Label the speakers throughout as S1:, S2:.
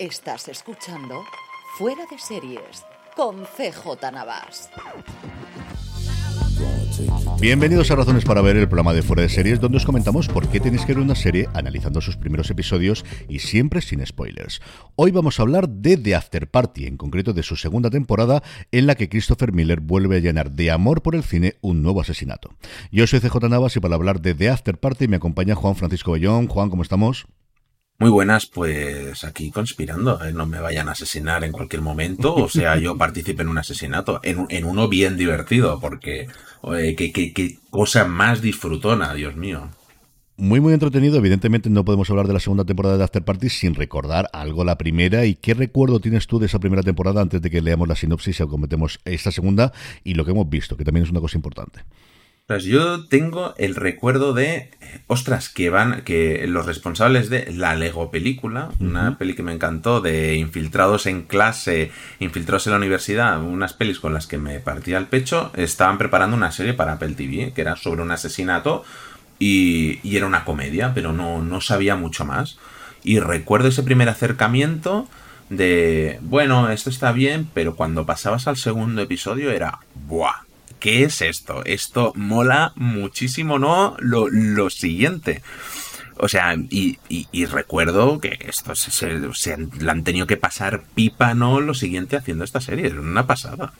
S1: Estás escuchando Fuera de Series con CJ Navas.
S2: Bienvenidos a Razones para Ver, el programa de Fuera de Series, donde os comentamos por qué tenéis que ver una serie analizando sus primeros episodios y siempre sin spoilers. Hoy vamos a hablar de The After Party, en concreto de su segunda temporada, en la que Christopher Miller vuelve a llenar de amor por el cine un nuevo asesinato. Yo soy CJ Navas y para hablar de The After Party me acompaña Juan Francisco Bellón. Juan, ¿cómo estamos?
S3: Muy buenas, pues aquí conspirando, ¿eh? no me vayan a asesinar en cualquier momento, o sea, yo participe en un asesinato, en, uno bien divertido, porque qué, cosa más disfrutona, Dios mío.
S2: Muy, muy entretenido. Evidentemente no podemos hablar de la segunda temporada de After Party sin recordar algo la primera. ¿Y qué recuerdo tienes tú de esa primera temporada antes de que leamos la sinopsis y cometemos esta segunda y lo que hemos visto, que también es una cosa importante?
S3: Pues yo tengo el recuerdo de, ostras, que van, que los responsables de la Lego película, una peli que me encantó, de infiltrados en clase, infiltrados en la universidad, unas pelis con las que me partía el pecho, estaban preparando una serie para Apple TV, que era sobre un asesinato y, y era una comedia, pero no, no sabía mucho más. Y recuerdo ese primer acercamiento de, bueno, esto está bien, pero cuando pasabas al segundo episodio era, ¡buah! ¿Qué es esto? Esto mola muchísimo, ¿no? Lo, lo siguiente. O sea, y, recuerdo que esto se, se, le han tenido que pasar pipa, ¿no? Lo siguiente haciendo esta serie. Es una pasada.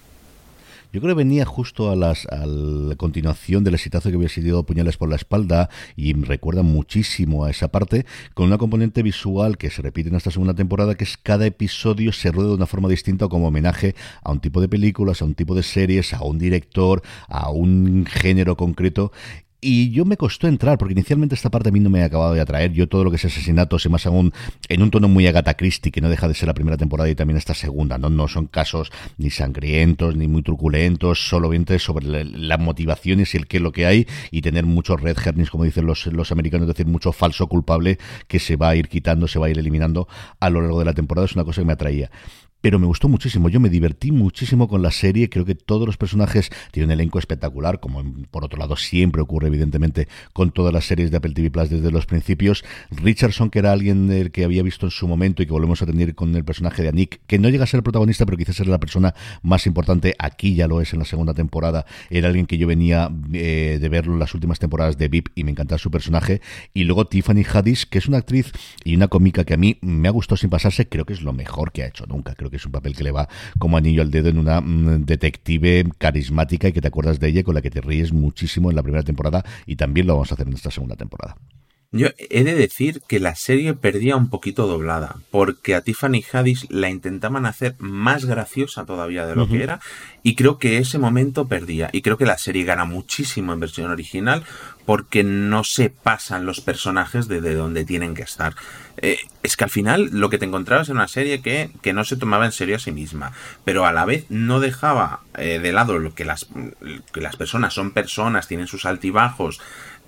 S2: Yo creo que venía justo a, las, a la continuación del exitazo que había sido Puñales por la espalda y me recuerda muchísimo a esa parte, con una componente visual que se repite en esta segunda temporada, que es cada episodio se rueda de una forma distinta como homenaje a un tipo de películas, a un tipo de series, a un director, a un género concreto y yo me costó entrar, porque inicialmente esta parte a mí no me ha acabado de atraer. Yo todo lo que es asesinatos, y más aún en un tono muy Agatha Christie, que no deja de ser la primera temporada y también esta segunda. No, no son casos ni sangrientos, ni muy truculentos, solamente sobre las motivaciones y el qué lo que hay, y tener muchos red herrings, como dicen los, los americanos, es decir, mucho falso culpable que se va a ir quitando, se va a ir eliminando a lo largo de la temporada. Es una cosa que me atraía pero me gustó muchísimo. Yo me divertí muchísimo con la serie. Creo que todos los personajes tienen un elenco espectacular, como por otro lado siempre ocurre, evidentemente, con todas las series de Apple TV Plus desde los principios. Richardson, que era alguien que había visto en su momento y que volvemos a tener con el personaje de Nick, que no llega a ser el protagonista, pero quizás era la persona más importante. Aquí ya lo es en la segunda temporada. Era alguien que yo venía eh, de verlo en las últimas temporadas de VIP y me encantaba su personaje. Y luego Tiffany Haddish, que es una actriz y una cómica que a mí me ha gustado sin pasarse. Creo que es lo mejor que ha hecho nunca. Creo que es un papel que le va como anillo al dedo en una mm, detective carismática y que te acuerdas de ella, con la que te ríes muchísimo en la primera temporada y también lo vamos a hacer en esta segunda temporada.
S3: Yo he de decir que la serie perdía un poquito doblada, porque a Tiffany Haddish la intentaban hacer más graciosa todavía de lo que era, y creo que ese momento perdía. Y creo que la serie gana muchísimo en versión original, porque no se pasan los personajes de, donde tienen que estar. Eh, es que al final lo que te encontrabas en una serie que, que, no se tomaba en serio a sí misma, pero a la vez no dejaba eh, de lado lo que las, que las personas son personas, tienen sus altibajos,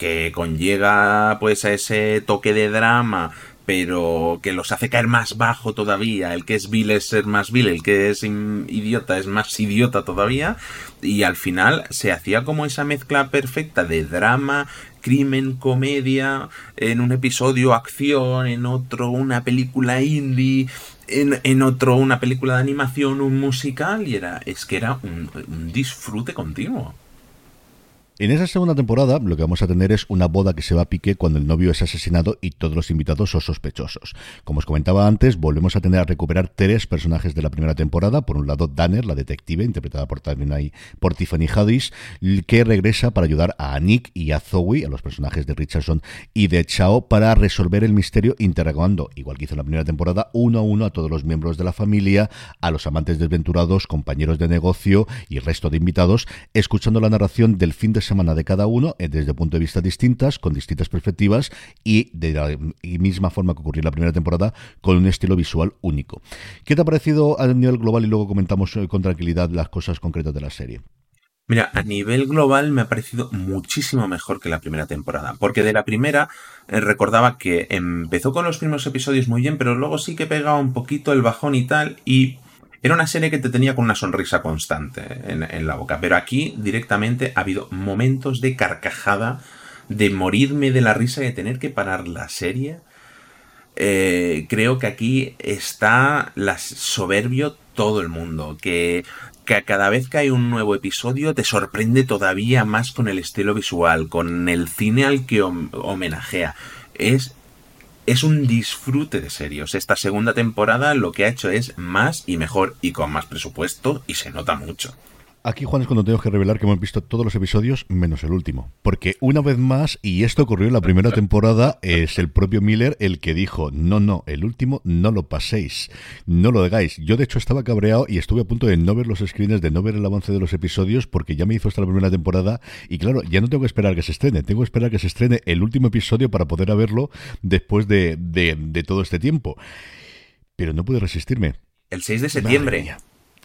S3: que conlleva pues a ese toque de drama, pero que los hace caer más bajo todavía. El que es vil es ser más vil, el que es idiota es más idiota todavía. Y al final se hacía como esa mezcla perfecta de drama, crimen, comedia, en un episodio acción, en otro una película indie, en, otro una película de animación, un musical, y era, es que era un disfrute continuo.
S2: En esa segunda temporada lo que vamos a tener es una boda que se va a pique cuando el novio es asesinado y todos los invitados son sospechosos. Como os comentaba antes, volvemos a tener a recuperar tres personajes de la primera temporada. Por un lado, Danner, la detective, interpretada por, por Tiffany Haddish, que regresa para ayudar a Nick y a Zoe, a los personajes de Richardson y de Chao, para resolver el misterio interrogando, igual que hizo en la primera temporada, uno a uno a todos los miembros de la familia, a los amantes desventurados, compañeros de negocio y resto de invitados, escuchando la narración del fin de semana de cada uno eh, desde punto de vista distintas, con distintas perspectivas y de la misma forma que ocurrió en la primera temporada, con un estilo visual único. ¿Qué te ha parecido a nivel global y luego comentamos eh, con tranquilidad las cosas concretas de la serie?
S3: Mira, a nivel global me ha parecido muchísimo mejor que la primera temporada, porque de la primera eh, recordaba que empezó con los primeros episodios muy bien, pero luego sí que pegaba un poquito el bajón y tal, y era una serie que te tenía con una sonrisa constante en, la boca, pero aquí directamente ha habido momentos de carcajada, de morirme de la risa y de tener que parar la serie eh, creo que aquí está la soberbio todo el mundo, que, que cada vez que hay un nuevo episodio te sorprende todavía más con el estilo visual, con el cine al que homenajea. Es es un disfrute de serios. Esta segunda temporada lo que ha hecho es más y mejor y con más presupuesto y se nota mucho.
S2: Aquí, Juan, es cuando tengo que revelar que hemos visto todos los episodios menos el último. Porque una vez más, y esto ocurrió en la primera temporada, es el propio Miller el que dijo, no, no, el último no lo paséis, no lo hagáis. Yo de hecho estaba cabreado y estuve a punto de no ver los screens, de no ver el avance de los episodios, porque ya me hizo hasta la primera temporada y claro, ya no tengo que esperar que se estrene, tengo que esperar que se estrene el último episodio para poder verlo después de, de, todo este tiempo. Pero no pude resistirme.
S3: El 6 de septiembre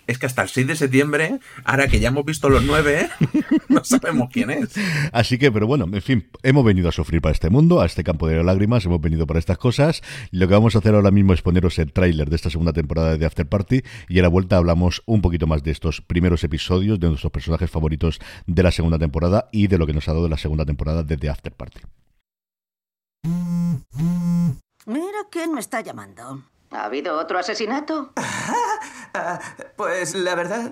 S3: es que hasta el 6 de septiembre, ahora que ya hemos visto los nueve, no sabemos quién es.
S2: Así que, pero bueno, en fin, hemos venido a sufrir para este mundo, a este campo de lágrimas, hemos venido para estas cosas. Lo que vamos a hacer ahora mismo es poneros el tráiler de esta segunda temporada de After Party y a la vuelta hablamos un poquito más de estos primeros episodios, de nuestros personajes favoritos de la segunda temporada y de lo que nos ha dado la segunda temporada de The After Party.
S4: Mira quién me está llamando.
S5: ¿Ha habido otro asesinato?
S6: Ah, pues la verdad...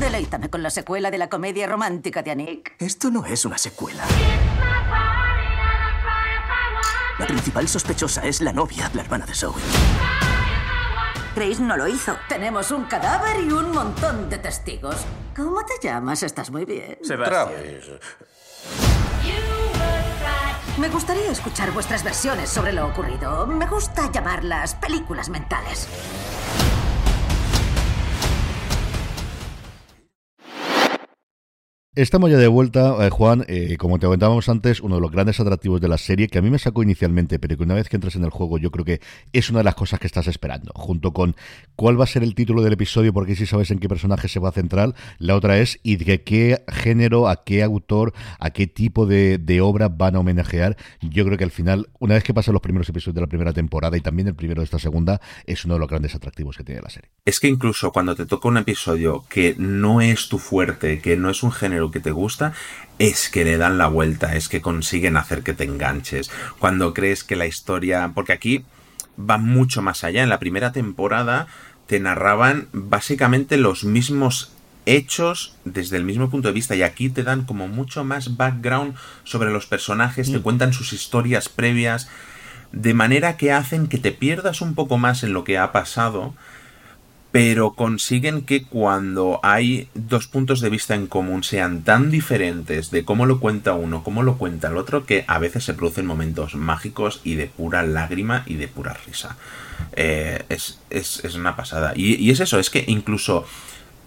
S4: Deleítame con la secuela de la comedia romántica de Anik.
S6: Esto no es una secuela. La principal sospechosa es la novia, la hermana de Zoe.
S4: Grace no lo hizo. Tenemos un cadáver y un montón de testigos. ¿Cómo te llamas? Estás muy bien.
S6: Sebastián.
S4: Me gustaría escuchar vuestras versiones sobre lo ocurrido. Me gusta llamarlas películas mentales.
S2: Estamos ya de vuelta, eh, Juan. Eh, como te comentábamos antes, uno de los grandes atractivos de la serie, que a mí me sacó inicialmente, pero que una vez que entras en el juego, yo creo que es una de las cosas que estás esperando, junto con cuál va a ser el título del episodio, porque si sabes en qué personaje se va a centrar. La otra es, y de qué género, a qué autor, a qué tipo de, de obra van a homenajear. Yo creo que al final, una vez que pasan los primeros episodios de la primera temporada y también el primero de esta segunda, es uno de los grandes atractivos que tiene la serie.
S3: Es que incluso cuando te toca un episodio que no es tu fuerte, que no es un género que te gusta, es que le dan la vuelta, es que consiguen hacer que te enganches. Cuando crees que la historia... Porque aquí va mucho más allá. En la primera temporada te narraban básicamente los mismos hechos desde el mismo punto de vista y aquí te dan como mucho más background sobre los personajes, te mm. cuentan sus historias previas, de manera que hacen que te pierdas un poco más en lo que ha pasado pero consiguen que cuando hay dos puntos de vista en común sean tan diferentes de cómo lo cuenta uno, cómo lo cuenta el otro, que a veces se producen momentos mágicos y de pura lágrima y de pura risa. Eh, es, una pasada. Y, es eso, es que incluso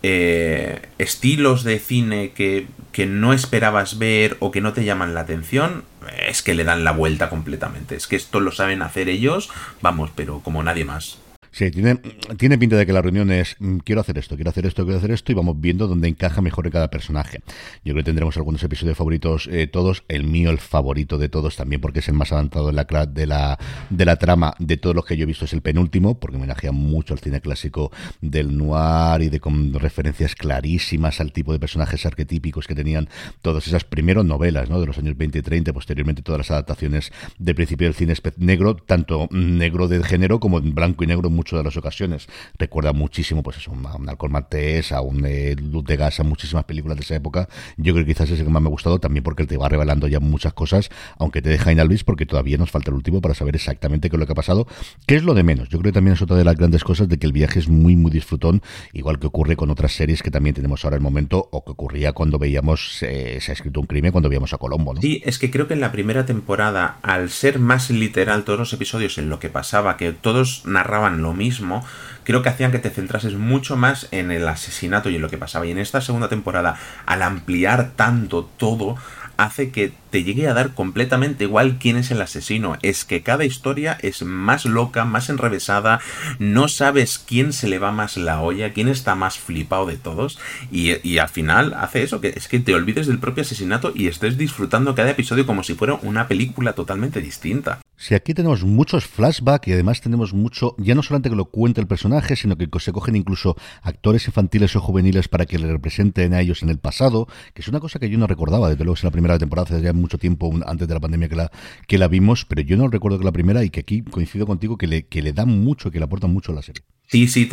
S3: eh, estilos de cine que, que no esperabas ver o que no te llaman la atención, es que le dan la vuelta completamente. Es que esto lo saben hacer ellos, vamos, pero como nadie más.
S2: Sí, tiene, tiene pinta de que la reunión es mm, quiero hacer esto, quiero hacer esto, quiero hacer esto y vamos viendo dónde encaja mejor en cada personaje. Yo creo que tendremos algunos episodios favoritos eh, todos, el mío el favorito de todos también porque es el más avanzado en la, de la, de la trama de todos los que yo he visto es el penúltimo porque me homenajea mucho al cine clásico del noir y de con referencias clarísimas al tipo de personajes arquetípicos que tenían todas esas primeros novelas ¿no? de los años 20 y 30, posteriormente todas las adaptaciones de principio del cine negro, tanto negro de género como en blanco y negro muchas de las ocasiones. Recuerda muchísimo, pues eso, a un Alcohol Maltés, a un eh, Luz de Gas, a muchísimas películas de esa época. Yo creo que quizás es el que más me ha gustado también porque te va revelando ya muchas cosas, aunque te deja en Alvis porque todavía nos falta el último para saber exactamente qué es lo que ha pasado, qué es lo de menos. Yo creo que también es otra de las grandes cosas de que el viaje es muy, muy disfrutón, igual que ocurre con otras series que también tenemos ahora el momento o que ocurría cuando veíamos eh, Se ha escrito un crimen, cuando veíamos a Colombo. ¿no?
S3: Sí, es que creo que en la primera temporada, al ser más literal todos los episodios en lo que pasaba, que todos narraban lo mismo, creo que hacían que te centrases mucho más en el asesinato y en lo que pasaba. Y en esta segunda temporada, al ampliar tanto todo, hace que te llegue a dar completamente igual quién es el asesino. Es que cada historia es más loca, más enrevesada, no sabes quién se le va más la olla, quién está más flipado de todos. Y, al final hace eso, que es que te olvides del propio asesinato y estés disfrutando cada episodio como si fuera una película totalmente distinta.
S2: Sí, aquí tenemos muchos flashbacks y además tenemos mucho, ya no solamente que lo cuente el personaje, sino que se cogen incluso actores infantiles o juveniles para que le representen a ellos en el pasado, que es una cosa que yo no recordaba, desde luego es la primera temporada, hace ya mucho tiempo antes de la pandemia que la, que la vimos, pero yo no recuerdo que la primera y que aquí coincido contigo que le, que le da mucho, que le aporta mucho a la serie.
S3: Sí, sí,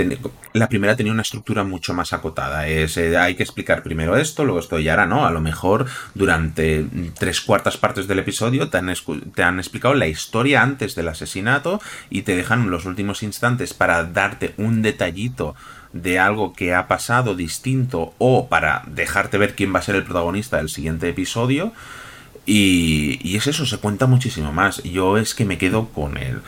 S3: la primera tenía una estructura mucho más acotada. Es, eh, hay que explicar primero esto, luego esto y ahora no. A lo mejor durante tres cuartas partes del episodio te han, te han explicado la historia antes del asesinato y te dejan los últimos instantes para darte un detallito de algo que ha pasado distinto o para dejarte ver quién va a ser el protagonista del siguiente episodio. Y, y es eso, se cuenta muchísimo más. Yo es que me quedo con el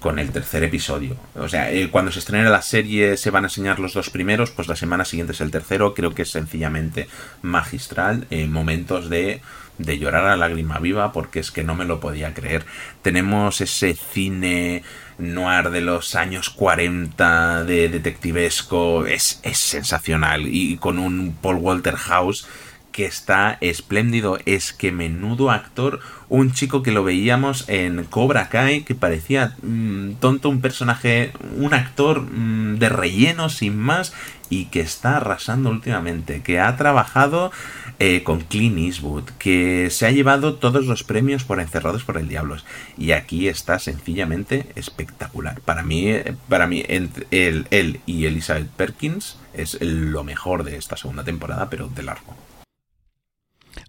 S3: con el tercer episodio. O sea, eh, cuando se estrene la serie se van a enseñar los dos primeros, pues la semana siguiente es el tercero. Creo que es sencillamente magistral. en momentos de, de llorar a lágrima viva, porque es que no me lo podía creer. Tenemos ese cine noir de los años 40 de detectivesco. Es, es sensacional. Y con un Paul Walter House que está espléndido. Es que menudo actor. Un chico que lo veíamos en Cobra Kai, que parecía mm, tonto, un personaje, un actor mm, de relleno sin más, y que está arrasando últimamente. Que ha trabajado eh, con Clint Eastwood, que se ha llevado todos los premios por Encerrados por el Diablo. Y aquí está sencillamente espectacular. Para mí, eh, para mí él, él y Elizabeth Perkins es lo mejor de esta segunda temporada, pero de largo.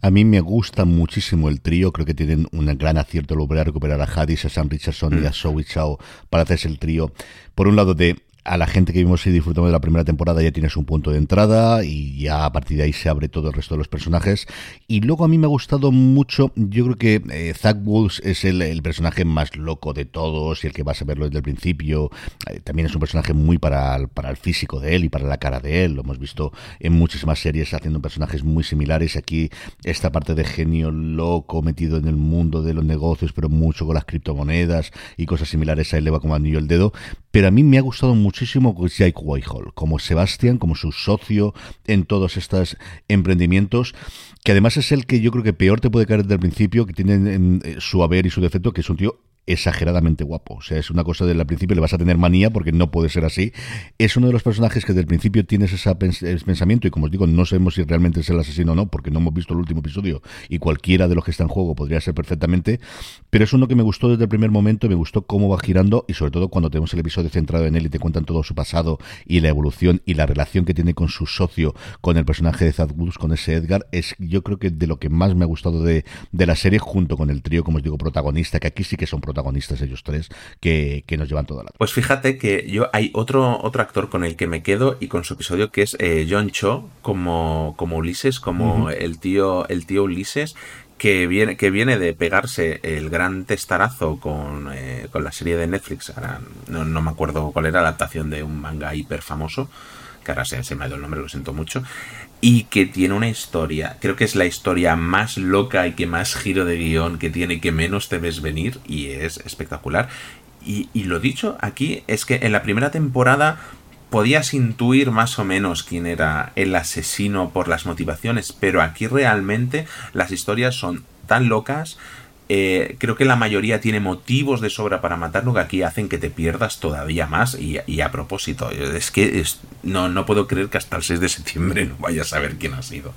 S2: A mí me gusta muchísimo el trío, creo que tienen un gran acierto lograr recuperar a Hadis, a Sam Richardson y a mm. Zoe Chao para hacerse el trío. Por un lado de a la gente que vimos y disfrutamos de la primera temporada ya tienes un punto de entrada y ya a partir de ahí se abre todo el resto de los personajes. Y luego a mí me ha gustado mucho, yo creo que eh, Zach Woods es el, personaje más loco de todos y el que vas a verlo desde el principio. Eh, también es un personaje muy para, el físico de él y para la cara de él. Lo hemos visto en muchísimas series haciendo personajes muy similares. Aquí esta parte de genio loco metido en el mundo de los negocios, pero mucho con las criptomonedas y cosas similares, a él le va como anillo el dedo. Pero a mí me ha gustado mucho muchísimo Jake Whitehall, como Sebastian, como su socio en todos estos emprendimientos, que además es el que yo creo que peor te puede caer desde el principio, que tiene eh, su haber y su defecto, que es un tío exageradamente guapo. O sea, es una cosa del principio le vas a tener manía porque no puede ser así. Es uno de los personajes que desde el principio tienes ese pensamiento y como os digo, no sabemos si realmente es el asesino o no porque no hemos visto el último episodio y cualquiera de los que está en juego podría ser perfectamente, pero es uno que me gustó desde el primer momento, me gustó cómo va girando y sobre todo cuando tenemos el episodio centrado en él y te cuentan todo su pasado y la evolución y la relación que tiene con su socio, con el personaje de Zad con ese Edgar, es yo creo que de lo que más me ha gustado de, de la serie junto con el trío, como os digo, protagonista, que aquí sí que son protagonistas protagonistas ellos tres que, nos llevan toda la...
S3: Pues fíjate que yo hay otro, otro actor con el que me quedo y con su episodio que es eh, John Cho como, como Ulises, como el, tío, el tío Ulises, que viene, que viene de pegarse el gran testarazo con, eh, con la serie de Netflix, ahora no, no, me acuerdo cuál era la adaptación de un manga hiper famoso, que ahora se, se me ha el nombre, lo siento mucho, y que tiene una historia, creo que es la historia más loca y que más giro de guion que tiene, que menos te ves venir y es espectacular. Y, y lo dicho aquí es que en la primera temporada podías intuir más o menos quién era el asesino por las motivaciones, pero aquí realmente las historias son tan locas eh, creo que la mayoría tiene motivos de sobra para matarlo que aquí hacen que te pierdas todavía más y, a propósito, es que no, no puedo creer que hasta el 6 de septiembre no vayas a saber quién ha sido.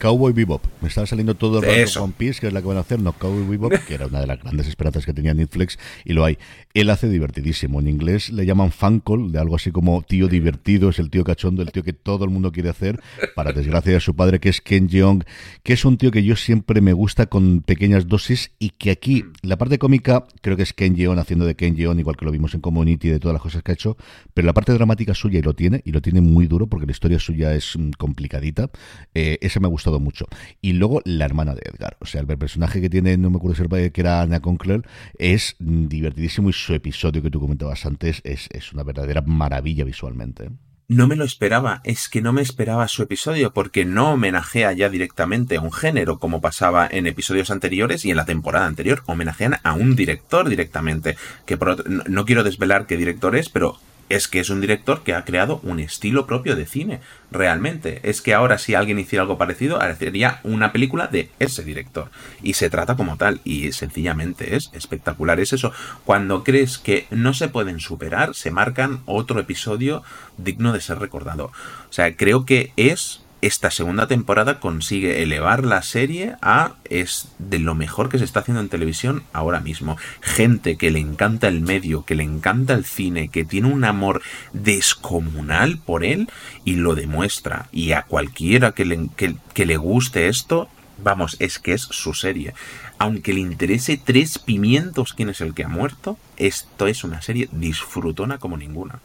S2: Cowboy Bebop. Me estaba saliendo todo el rato One Piece, que es la que van a hacer, no Cowboy Bebop, que era una de las grandes esperanzas que tenía Netflix, y lo hay. Él hace divertidísimo. En inglés le llaman fan call, de algo así como tío divertido, es el tío cachondo, el tío que todo el mundo quiere hacer, para desgracia de su padre, que es Ken Jeong, que es un tío que yo siempre me gusta con pequeñas dosis, y que aquí, la parte cómica, creo que es Ken Jeong haciendo de Ken Jeong, igual que lo vimos en Community, de todas las cosas que ha hecho, pero la parte dramática suya, y lo tiene, y lo tiene muy duro, porque la historia suya es mm, complicadita, eh, ese me ha gustado mucho. Y luego la hermana de Edgar. O sea, el personaje que tiene, no me acuerdo si que era Anna Conkler, es divertidísimo y su episodio que tú comentabas antes es, es una verdadera maravilla visualmente.
S3: No me lo esperaba, es que no me esperaba su episodio porque no homenajea ya directamente a un género como pasaba en episodios anteriores y en la temporada anterior, homenajean a un director directamente, que no quiero desvelar qué director es, pero es que es un director que ha creado un estilo propio de cine, realmente. Es que ahora si alguien hiciera algo parecido, sería una película de ese director. Y se trata como tal, y sencillamente es espectacular. Es eso, cuando crees que no se pueden superar, se marcan otro episodio digno de ser recordado. O sea, creo que es esta segunda temporada consigue elevar la serie a es de lo mejor que se está haciendo en televisión ahora mismo. Gente que le encanta el medio, que le encanta el cine, que tiene un amor descomunal por él y lo demuestra. Y a cualquiera que le, que le guste esto, vamos, es que es su serie. Aunque le interese tres pimientos quién es el que ha muerto, esto es una serie disfrutona como ninguna.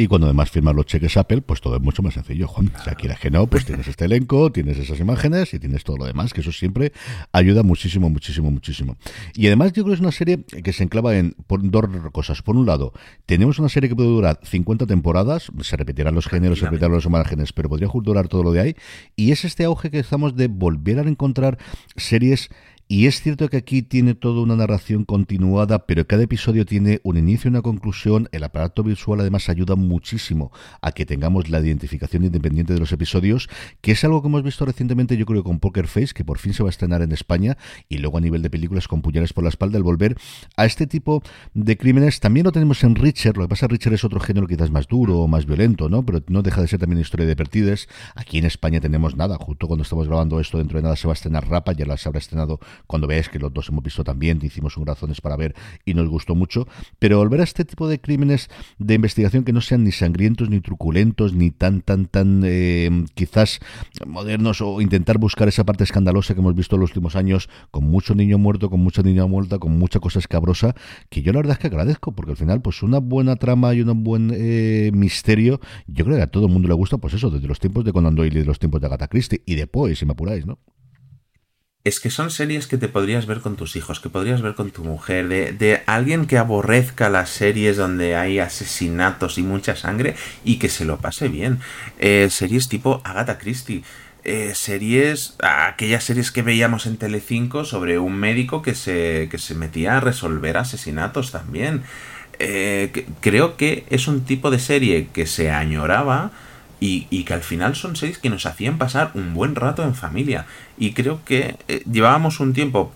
S2: Y cuando además firmas los cheques Apple, pues todo es mucho más sencillo, Juan. Si quieres que no, pues tienes este elenco, tienes esas imágenes y tienes todo lo demás, que eso siempre ayuda muchísimo, muchísimo, muchísimo. Y además yo creo que es una serie que se enclava en dos cosas. Por un lado, tenemos una serie que puede durar 50 temporadas, se repetirán los géneros, se repetirán los márgenes, pero podría durar todo lo de ahí. Y es este auge que estamos de volver a encontrar series y es cierto que aquí tiene toda una narración continuada, pero cada episodio tiene un inicio y una conclusión. El aparato visual además ayuda muchísimo a que tengamos la identificación independiente de los episodios, que es algo que hemos visto recientemente, yo creo, con Poker Face, que por fin se va a estrenar en España, y luego a nivel de películas con puñales por la espalda, el volver a este tipo de crímenes. También lo tenemos en Richard, lo que pasa Richard es otro género quizás más duro, más violento, ¿no? Pero no deja de ser también historia de Pertides. Aquí en España tenemos nada, justo cuando estamos grabando esto, dentro de nada se va a estrenar Rapa, ya las habrá estrenado cuando veáis que los dos hemos visto también, hicimos un razones para ver y nos gustó mucho, pero volver a este tipo de crímenes de investigación que no sean ni sangrientos, ni truculentos, ni tan, tan, tan eh, quizás modernos o intentar buscar esa parte escandalosa que hemos visto en los últimos años con mucho niño muerto, con mucha niña muerta, con mucha cosa escabrosa, que yo la verdad es que agradezco, porque al final pues una buena trama y un buen eh, misterio, yo creo que a todo el mundo le gusta pues eso, desde los tiempos de Conan Doyle y de los tiempos de Agatha Christie y de si me apuráis, ¿no?
S3: Es que son series que te podrías ver con tus hijos, que podrías ver con tu mujer, de, de, alguien que aborrezca las series donde hay asesinatos y mucha sangre y que se lo pase bien. Eh, series tipo Agatha Christie. Eh, series, aquellas series que veíamos en Telecinco sobre un médico que se, que se metía a resolver asesinatos también. Eh, creo que es un tipo de serie que se añoraba, y, que al final son seis que nos hacían pasar un buen rato en familia. Y creo que eh, llevábamos un tiempo.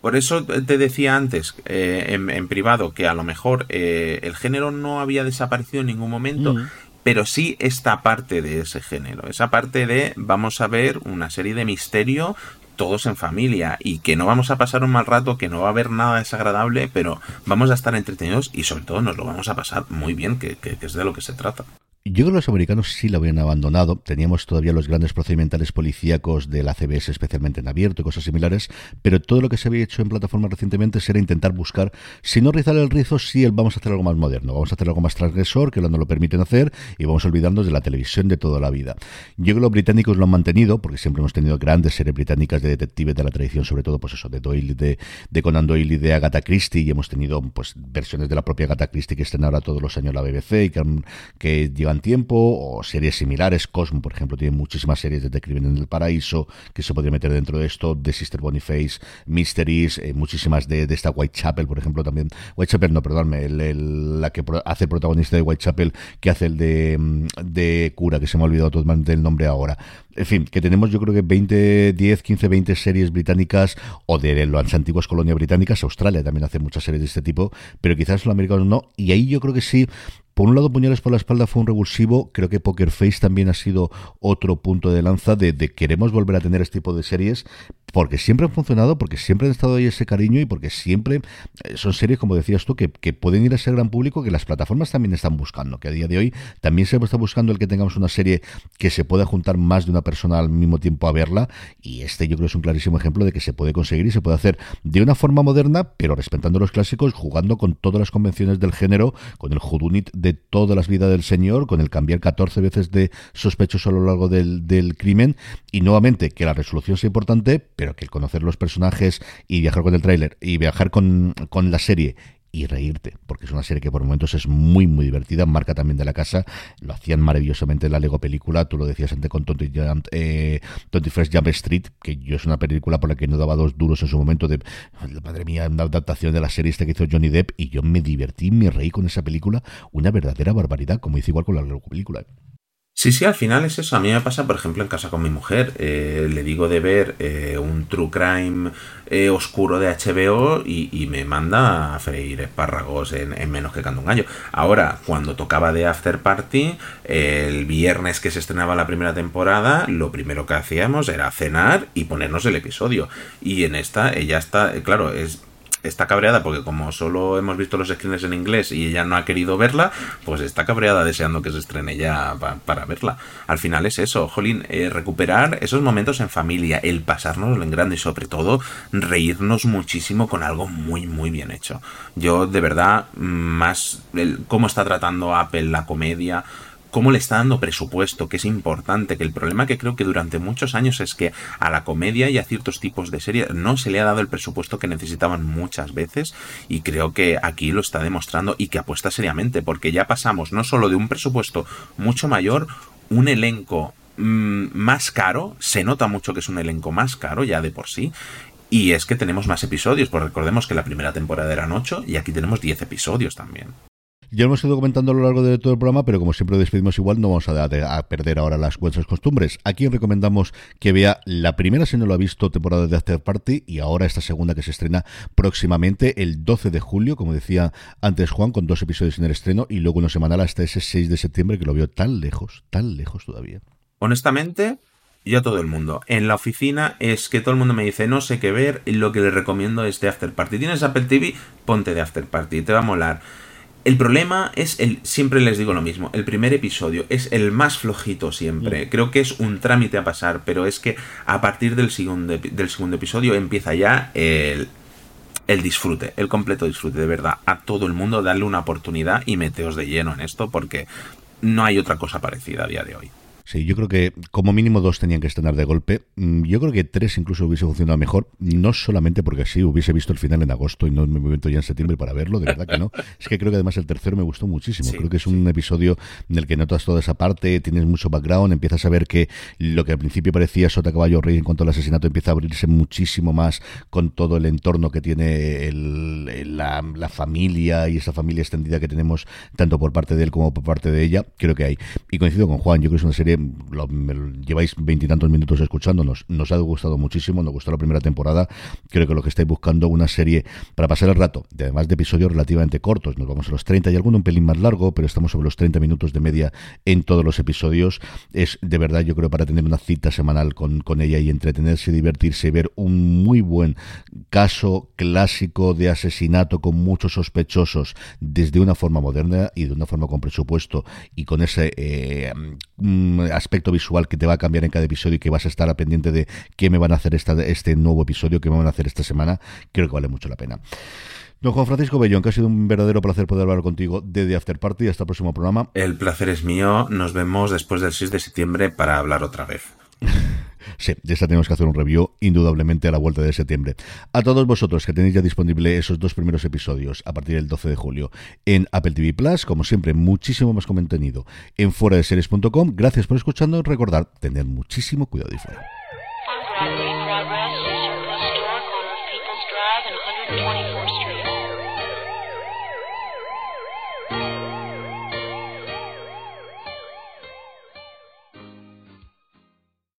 S3: Por eso te decía antes, eh, en, privado, que a lo mejor eh, el género no había desaparecido en ningún momento, pero sí esta parte de ese género. Esa parte de vamos a ver una serie de misterio todos en familia y que no vamos a pasar un mal rato, que no va a haber nada desagradable, pero vamos a estar entretenidos y sobre todo nos lo vamos a pasar muy bien, que es de lo que se trata.
S2: Yo creo que los americanos sí lo habían abandonado. Teníamos todavía los grandes procedimentales policíacos de la CBS, especialmente en abierto y cosas similares, pero todo lo que se había hecho en plataforma recientemente era intentar buscar, si no rizar el rizo, sí vamos a hacer algo más moderno, vamos a hacer algo más transgresor, que no lo permiten hacer, y vamos olvidándonos de la televisión de toda la vida. Yo creo que los británicos lo han mantenido, porque siempre hemos tenido grandes series británicas de detectives de la tradición, sobre todo, pues eso, de Doyle, de, de Conan Doyle y de Agatha Christie, y hemos tenido pues versiones de la propia Agatha Christie que están ahora todos los años la BBC y que, que llevan tiempo, o series similares. Cosmo, por ejemplo, tiene muchísimas series de The Crimen en el Paraíso que se podría meter dentro de esto. The Sister Boniface, Mysteries, eh, muchísimas de, esta Whitechapel, por ejemplo, también. Whitechapel, no, perdóname, la que hace protagonista de Whitechapel, que hace el de, mm, de cura, que se me ha olvidado totalmente el nombre ahora. En fin, que tenemos yo creo que 20, 10, 15, 20 series británicas o de las antiguas colonias británicas. Australia también hace muchas series de este tipo, pero quizás los americanos no. Y ahí yo creo que sí por un lado, Puñales por la espalda fue un revulsivo. Creo que Poker Face también ha sido otro punto de lanza de, de, queremos volver a tener este tipo de series porque siempre han funcionado, porque siempre han estado ahí ese cariño y porque siempre eh, son series, como decías tú, que, que pueden ir a ese gran público que las plataformas también están buscando. Que a día de hoy también se está buscando el que tengamos una serie que se pueda juntar más de una persona al mismo tiempo a verla. Y este yo creo es un clarísimo ejemplo de que se puede conseguir y se puede hacer de una forma moderna, pero respetando los clásicos, jugando con todas las convenciones del género, con el Judunit de todas las vidas del señor, con el cambiar 14 veces de sospechoso a lo largo del, del crimen, y nuevamente que la resolución sea importante, pero que el conocer los personajes y viajar con el tráiler y viajar con, con la serie y reírte, porque es una serie que por momentos es muy, muy divertida, marca también de la casa, lo hacían maravillosamente en la Lego película, tú lo decías antes con Tonty Jump, eh, Jump Street, que yo es una película por la que no daba dos duros en su momento de, madre mía, una adaptación de la serie este que hizo Johnny Depp, y yo me divertí, me reí con esa película, una verdadera barbaridad, como hice igual con la Lego película.
S3: Sí, sí, al final es eso. A mí me pasa, por ejemplo, en casa con mi mujer. Eh, le digo de ver eh, un true crime eh, oscuro de HBO y, me manda a freír espárragos en, menos que canto un gallo. Ahora, cuando tocaba de After Party, el viernes que se estrenaba la primera temporada, lo primero que hacíamos era cenar y ponernos el episodio. Y en esta, ella está, claro, es está cabreada porque como solo hemos visto los screens en inglés y ella no ha querido verla, pues está cabreada deseando que se estrene ya para verla. Al final es eso, Jolín, eh, recuperar esos momentos en familia, el pasárnoslo en grande y sobre todo reírnos muchísimo con algo muy muy bien hecho. Yo de verdad, más el, cómo está tratando Apple la comedia, cómo le está dando presupuesto, que es importante, que el problema que creo que durante muchos años es que a la comedia y a ciertos tipos de series no se le ha dado el presupuesto que necesitaban muchas veces y creo que aquí lo está demostrando y que apuesta seriamente, porque ya pasamos no solo de un presupuesto mucho mayor, un elenco mm, más caro, se nota mucho que es un elenco más caro ya de por sí, y es que tenemos más episodios, pues recordemos que la primera temporada eran 8 y aquí tenemos 10 episodios también.
S2: Ya hemos ido comentando a lo largo de todo el programa, pero como siempre despedimos igual, no vamos a, perder ahora las buenas costumbres. Aquí recomendamos que vea la primera, si no lo ha visto, temporada de After Party, y ahora esta segunda que se estrena próximamente el 12 de julio, como decía antes Juan, con dos episodios en el estreno, y luego una semanal hasta ese 6 de septiembre, que lo veo tan lejos, tan lejos todavía.
S3: Honestamente, yo a todo el mundo. En la oficina es que todo el mundo me dice, no sé qué ver, y lo que le recomiendo es de After Party. ¿Tienes Apple TV? Ponte de After Party, te va a molar el problema es el, siempre les digo lo mismo, el primer episodio es el más flojito siempre. Creo que es un trámite a pasar, pero es que a partir del segundo, del segundo episodio empieza ya el, el disfrute, el completo disfrute, de verdad. A todo el mundo darle una oportunidad y meteos de lleno en esto porque no hay otra cosa parecida a día de hoy.
S2: Sí, yo creo que como mínimo dos tenían que estrenar de golpe. Mm, yo creo que tres incluso hubiese funcionado mejor, no solamente porque así hubiese visto el final en agosto y no me momento ya en septiembre para verlo, de verdad que no. Es que creo que además el tercero me gustó muchísimo. creo que es un episodio en el que notas toda esa parte, tienes mucho background, empiezas a ver que lo que al principio parecía Sota Caballo Rey en cuanto al asesinato empieza a abrirse muchísimo más con todo el entorno que tiene la, la familia y esa familia extendida que tenemos tanto por parte de él como por parte de ella. Creo que hay. Y coincido con Juan, yo creo que es una serie lleváis veintitantos minutos escuchándonos, nos ha gustado muchísimo, nos gustó la primera temporada, creo que lo que estáis buscando una serie para pasar el rato, de además de episodios relativamente cortos, nos vamos a los 30 y alguno un pelín más largo, pero estamos sobre los 30 minutos de media en todos los episodios, es de verdad yo creo para tener una cita semanal con, con ella y entretenerse, divertirse, ver un muy buen caso clásico de asesinato con muchos sospechosos desde una forma moderna y de una forma con presupuesto y con ese eh, aspecto visual que te va a cambiar en cada episodio y que vas a estar a pendiente de qué me van a hacer esta, este nuevo episodio, qué me van a hacer esta semana, creo que vale mucho la pena. Don Juan Francisco Bellón, que ha sido un verdadero placer poder hablar contigo de The After Party. Hasta el próximo programa.
S3: El placer es mío. Nos vemos después del 6 de septiembre para hablar otra vez.
S2: Sí, ya tenemos que hacer un review indudablemente a la vuelta de septiembre. A todos vosotros que tenéis ya disponible esos dos primeros episodios a partir del 12 de julio en Apple TV Plus, como siempre, muchísimo más contenido en fuera de series.com. Gracias por escuchando. Recordad, tener muchísimo cuidado y fuera.